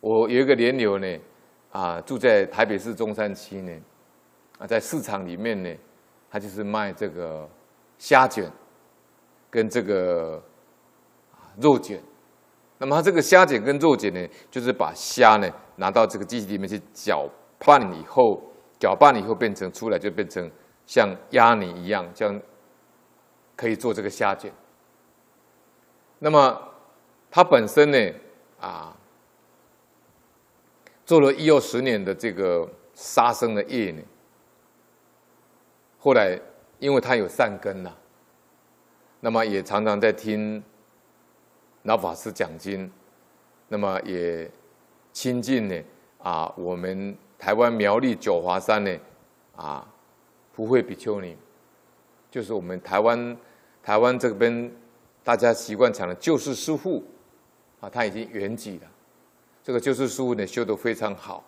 我有一个莲友呢，啊，住在台北市中山区呢，啊，在市场里面呢，他就是卖这个虾卷跟这个肉卷。那么他这个虾卷跟肉卷呢，就是把虾呢拿到这个机器里面去搅拌以后，搅拌以后变成出来就变成像鸭泥一样，这样可以做这个虾卷。那么他本身呢，啊。做了一二十年的这个杀生的业呢，后来因为他有善根呐，那么也常常在听老法师讲经，那么也亲近呢啊，我们台湾苗栗九华山呢啊，福慧比丘尼，就是我们台湾台湾这边大家习惯讲的救世师父啊，他已经圆寂了。这个救世师父呢，修得非常好。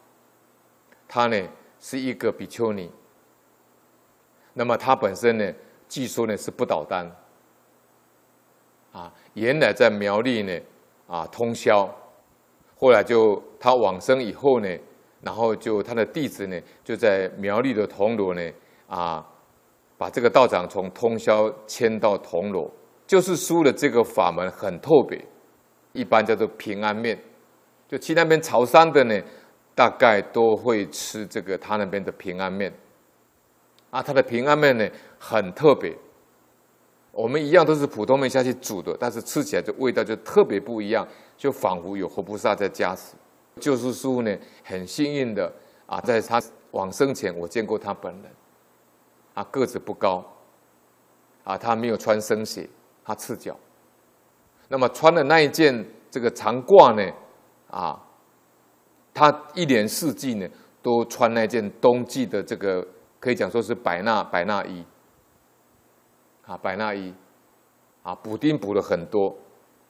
他呢是一个比丘尼。那么他本身呢，据说呢是不倒单。啊，原来在苗栗呢，啊通宵，后来就他往生以后呢，然后就他的弟子呢，就在苗栗的铜锣呢，啊，把这个道长从通宵迁到铜锣。就是书的这个法门很特别，一般叫做平安面。就去那边朝山的呢，大概都会吃这个他那边的平安面，啊，他的平安面呢很特别，我们一样都是普通面下去煮的，但是吃起来就味道就特别不一样，就仿佛有活菩萨在加持。救世师父呢很幸运的啊，在他往生前我见过他本人，啊个子不高，啊他没有穿僧鞋，他赤脚，那么穿的那一件这个长褂呢。啊，他一年四季呢都穿那件冬季的这个，可以讲说是百纳百纳衣。啊，百纳衣，啊，补丁补了很多，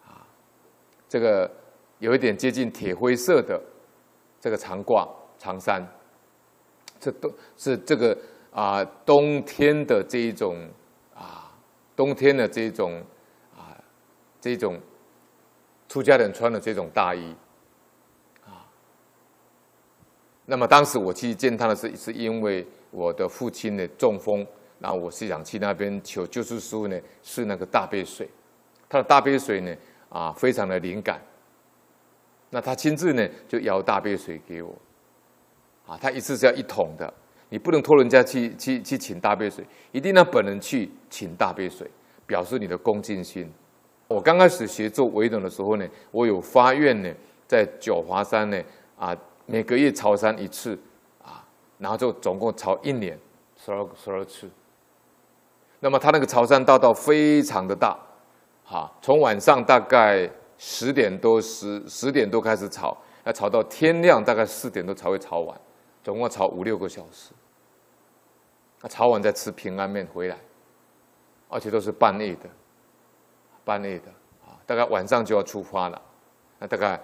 啊，这个有一点接近铁灰色的这个长褂长衫，这都是这个啊冬天的这一种啊冬天的这一种啊这种出家人穿的这种大衣。那么当时我去见他的是，是因为我的父亲呢中风，然后我是想去那边求救世师父呢是那个大杯水，他的大杯水呢啊非常的灵感，那他亲自呢就舀大杯水给我，啊，他一次是要一桶的，你不能托人家去去去请大杯水，一定要本人去请大杯水，表示你的恭敬心。我刚开始学做维斗的时候呢，我有发愿呢，在九华山呢啊。每个月朝山一次，啊，然后就总共朝一年十二十二次。那么他那个朝山大道非常的大，哈，从晚上大概十点多十十点多开始朝，要朝到天亮大概四点多才会朝完，总共朝五六个小时。那朝完再吃平安面回来，而且都是半夜的，半夜的啊，大概晚上就要出发了，那大概。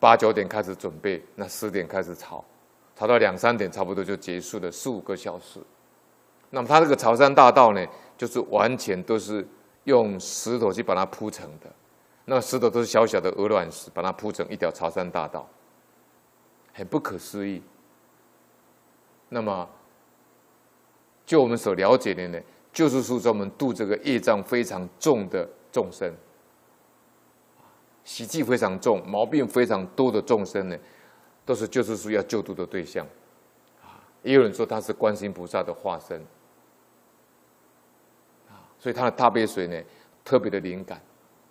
八九点开始准备，那十点开始朝，朝到两三点差不多就结束了，四五个小时。那么它这个朝山大道呢，就是完全都是用石头去把它铺成的，那石头都是小小的鹅卵石，把它铺成一条朝山大道，很不可思议。那么，就我们所了解的呢，就是说专门度这个业障非常重的众生。习气非常重、毛病非常多的众生呢，都是救世书要救度的对象，啊，也有人说他是观世音菩萨的化身，啊，所以他的大杯水呢特别的灵感。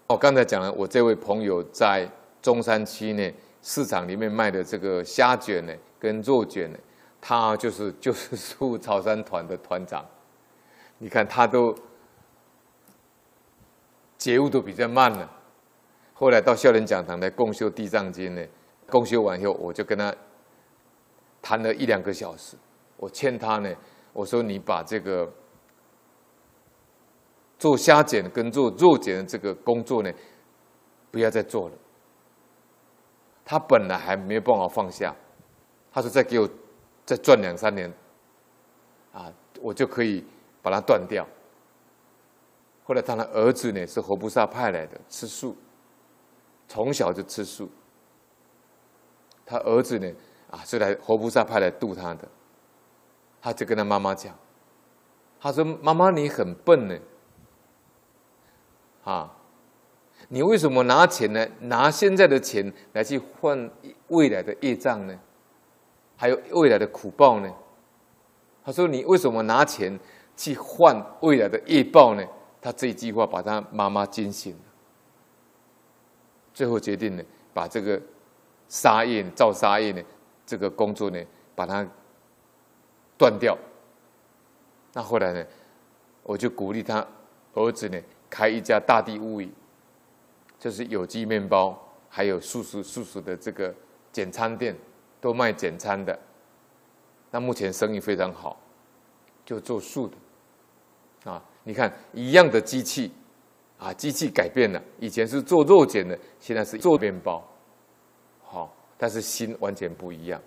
我刚才讲了，我这位朋友在中山区呢市场里面卖的这个虾卷呢跟肉卷呢，他就是救世师父朝山团的团长，你看他都觉悟都比较慢了。后来到孝廉讲堂来共修《地藏经》呢，共修完以后，我就跟他谈了一两个小时。我劝他呢，我说你把这个做虾卷跟做肉减的这个工作呢，不要再做了。他本来还没有办法放下，他说再给我再赚两三年，啊，我就可以把它断掉。后来他的儿子呢是活菩萨派来的，吃素。从小就吃素，他儿子呢啊是来活菩萨派来度他的，他就跟他妈妈讲，他说：“妈妈你很笨呢，啊，你为什么拿钱呢？拿现在的钱来去换未来的业障呢？还有未来的苦报呢？”他说：“你为什么拿钱去换未来的业报呢？”他这一句话把他妈妈惊醒，最后决定呢，把这个杀业、造杀业呢，这个工作呢，把它断掉。那后来呢，我就鼓励他儿子呢，开一家大地物语，就是有机面包，还有素食素食的这个简餐店，都卖简餐的。那目前生意非常好，就做素的，啊。你看，一样的机器，啊，机器改变了，以前是做肉碱的，现在是做面包，好，但是心完全不一样。